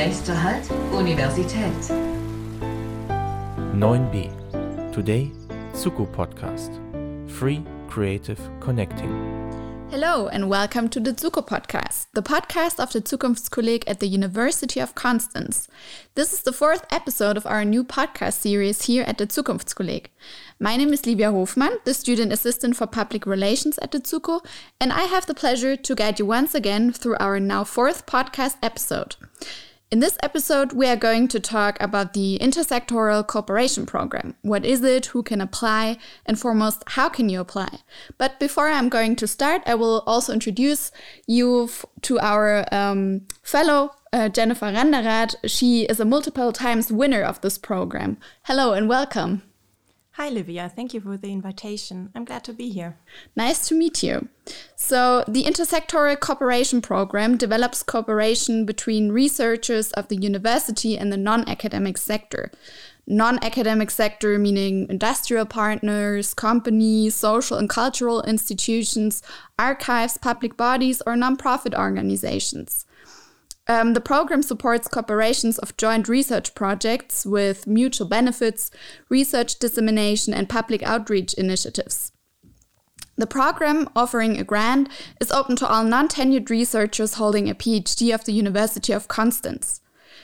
Nächster Halt, Universität. 9b. Today, Zuko Podcast. Free Creative Connecting. Hello and welcome to the Zuko podcast, the podcast of the Zukunftskolleg at the University of Constance. This is the fourth episode of our new podcast series here at the Zukunftskolleg. My name is Livia Hofmann, the student assistant for public relations at the Zuko, and I have the pleasure to guide you once again through our now fourth podcast episode. In this episode, we are going to talk about the Intersectoral Cooperation Program. What is it? Who can apply? And foremost, how can you apply? But before I'm going to start, I will also introduce you to our um, fellow uh, Jennifer Randerath. She is a multiple times winner of this program. Hello and welcome. Hi, Livia. Thank you for the invitation. I'm glad to be here. Nice to meet you. So, the Intersectoral Cooperation Program develops cooperation between researchers of the university and the non academic sector. Non academic sector meaning industrial partners, companies, social and cultural institutions, archives, public bodies, or nonprofit organizations. Um, the program supports cooperations of joint research projects with mutual benefits, research dissemination, and public outreach initiatives. The program, offering a grant, is open to all non tenured researchers holding a PhD of the University of Constance.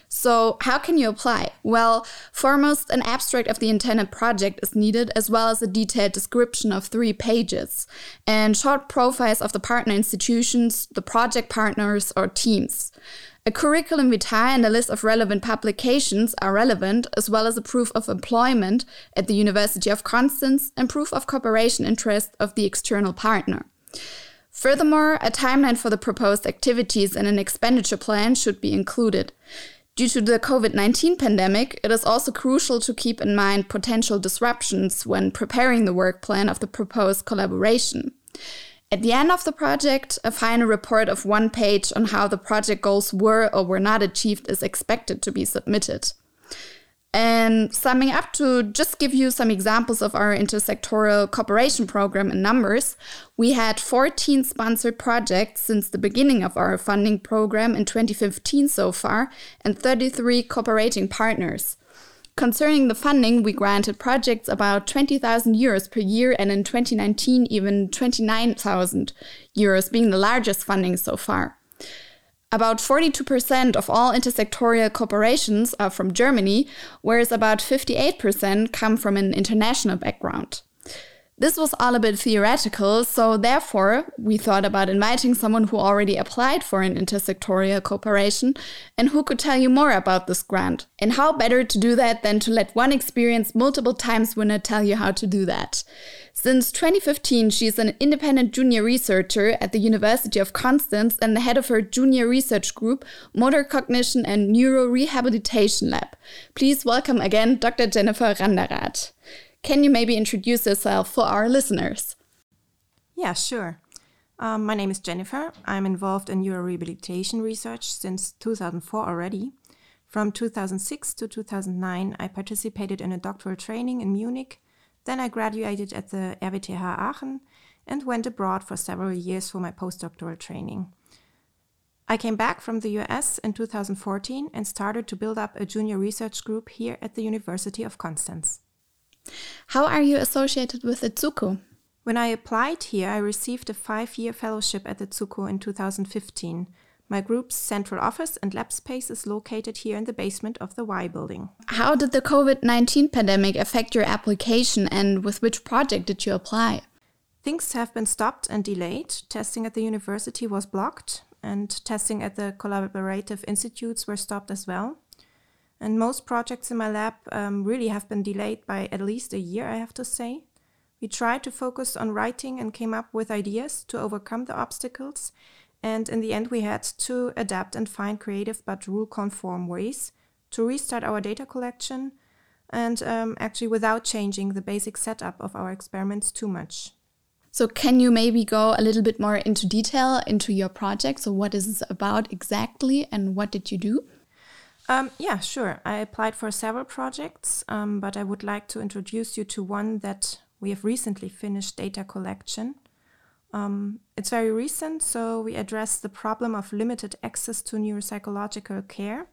So, how can you apply? Well, foremost, an abstract of the intended project is needed, as well as a detailed description of three pages, and short profiles of the partner institutions, the project partners, or teams. A curriculum vitae and a list of relevant publications are relevant, as well as a proof of employment at the University of Constance and proof of cooperation interest of the external partner. Furthermore, a timeline for the proposed activities and an expenditure plan should be included. Due to the COVID 19 pandemic, it is also crucial to keep in mind potential disruptions when preparing the work plan of the proposed collaboration. At the end of the project, a final report of one page on how the project goals were or were not achieved is expected to be submitted. And summing up to just give you some examples of our intersectoral cooperation program in numbers, we had 14 sponsored projects since the beginning of our funding program in 2015 so far, and 33 cooperating partners. Concerning the funding, we granted projects about 20,000 euros per year, and in 2019, even 29,000 euros, being the largest funding so far. About 42% of all intersectorial corporations are from Germany, whereas about 58% come from an international background. This was all a bit theoretical, so therefore we thought about inviting someone who already applied for an intersectorial cooperation and who could tell you more about this grant. And how better to do that than to let one experienced multiple times winner tell you how to do that. Since 2015, she is an independent junior researcher at the University of Constance and the head of her junior research group, Motor Cognition and Neuro Rehabilitation Lab. Please welcome again Dr. Jennifer Randerath. Can you maybe introduce yourself for our listeners? Yeah, sure. Um, my name is Jennifer. I'm involved in neurorehabilitation research since 2004 already. From 2006 to 2009, I participated in a doctoral training in Munich. Then I graduated at the RWTH Aachen and went abroad for several years for my postdoctoral training. I came back from the US in 2014 and started to build up a junior research group here at the University of Constance. How are you associated with the Zuko? When I applied here, I received a five year fellowship at the Zuko in 2015. My group's central office and lab space is located here in the basement of the Y building. How did the COVID 19 pandemic affect your application and with which project did you apply? Things have been stopped and delayed. Testing at the university was blocked, and testing at the collaborative institutes were stopped as well. And most projects in my lab um, really have been delayed by at least a year, I have to say. We tried to focus on writing and came up with ideas to overcome the obstacles. And in the end, we had to adapt and find creative but rule conform ways to restart our data collection and um, actually without changing the basic setup of our experiments too much. So, can you maybe go a little bit more into detail into your project? So, what is this about exactly and what did you do? Um, yeah, sure. I applied for several projects, um, but I would like to introduce you to one that we have recently finished data collection. Um, it's very recent, so we address the problem of limited access to neuropsychological care.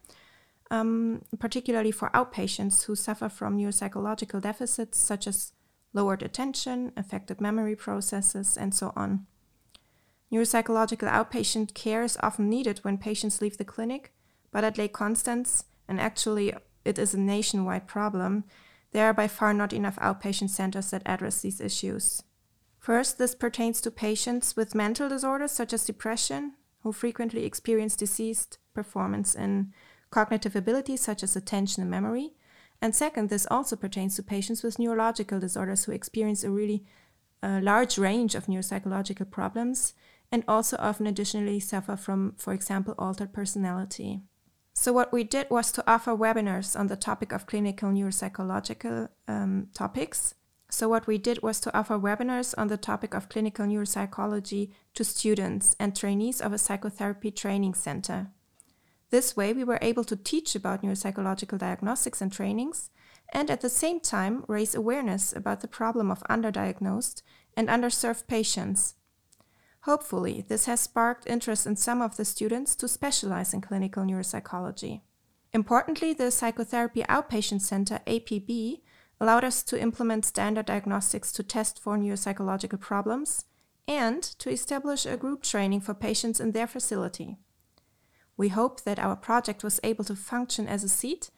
um, particularly for outpatients who suffer from neuropsychological deficits such as lowered attention, affected memory processes, and so on. Neuropsychological outpatient care is often needed when patients leave the clinic, but at Lake Constance, and actually it is a nationwide problem, there are by far not enough outpatient centers that address these issues. First, this pertains to patients with mental disorders such as depression, who frequently experience diseased performance in cognitive abilities such as attention and memory. And second, this also pertains to patients with neurological disorders who experience a really uh, large range of neuropsychological problems and also often additionally suffer from, for example, altered personality. So, what we did was to offer webinars on the topic of clinical neuropsychological um, topics so, what we did was to offer webinars on the topic of clinical neuropsychology to students and trainees of a psychotherapy training center. This way, we were able to teach about neuropsychological diagnostics and trainings, and at the same time raise awareness about the problem of underdiagnosed and underserved patients. Hopefully, this has sparked interest in some of the students to specialize in clinical neuropsychology. Importantly, the Psychotherapy Outpatient Center, APB, allowed us to implement standard diagnostics to test for neuropsychological problems and to establish a group training for patients in their facility. We hope that our project was able to function as a seed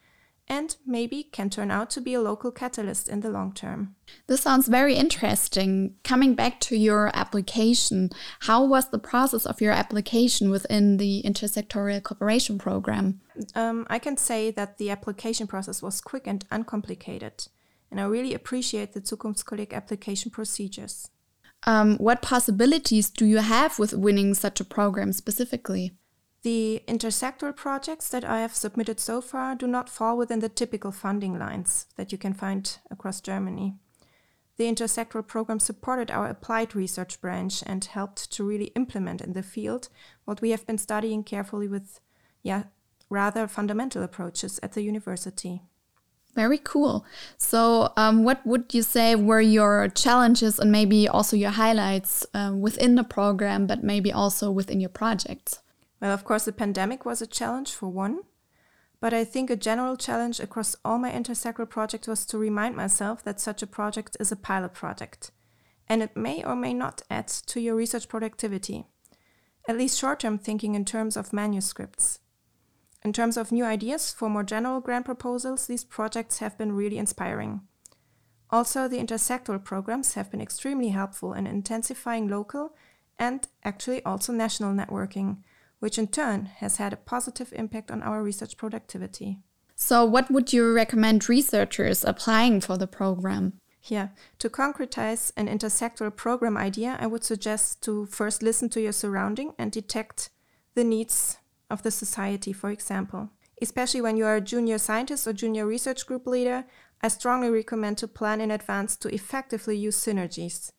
and maybe can turn out to be a local catalyst in the long term. This sounds very interesting. Coming back to your application, how was the process of your application within the Intersectorial Cooperation Program? Um, I can say that the application process was quick and uncomplicated and I really appreciate the Zukunftskolleg application procedures. Um, what possibilities do you have with winning such a program specifically? The intersectoral projects that I have submitted so far do not fall within the typical funding lines that you can find across Germany. The intersectoral program supported our applied research branch and helped to really implement in the field what we have been studying carefully with yeah, rather fundamental approaches at the university. Very cool. So, um, what would you say were your challenges and maybe also your highlights uh, within the program, but maybe also within your projects? Well, of course, the pandemic was a challenge for one, but I think a general challenge across all my intersectoral projects was to remind myself that such a project is a pilot project, and it may or may not add to your research productivity, at least short term thinking in terms of manuscripts. In terms of new ideas for more general grant proposals, these projects have been really inspiring. Also, the intersectoral programs have been extremely helpful in intensifying local and actually also national networking, which in turn has had a positive impact on our research productivity. So, what would you recommend researchers applying for the program? Yeah, to concretize an intersectoral program idea, I would suggest to first listen to your surrounding and detect the needs of the society, for example. Especially when you are a junior scientist or junior research group leader, I strongly recommend to plan in advance to effectively use synergies.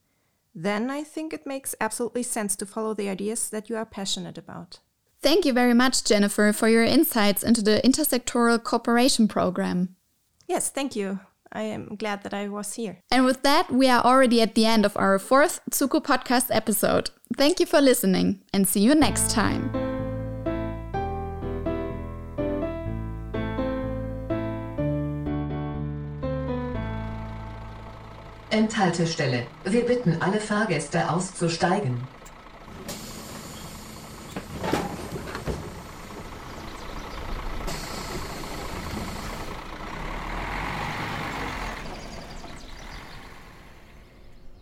Then I think it makes absolutely sense to follow the ideas that you are passionate about. Thank you very much, Jennifer, for your insights into the Intersectoral Cooperation Program. Yes, thank you. I am glad that I was here. And with that, we are already at the end of our fourth Zuko podcast episode. Thank you for listening and see you next time. Endhaltestelle. Wir bitten alle Fahrgäste auszusteigen.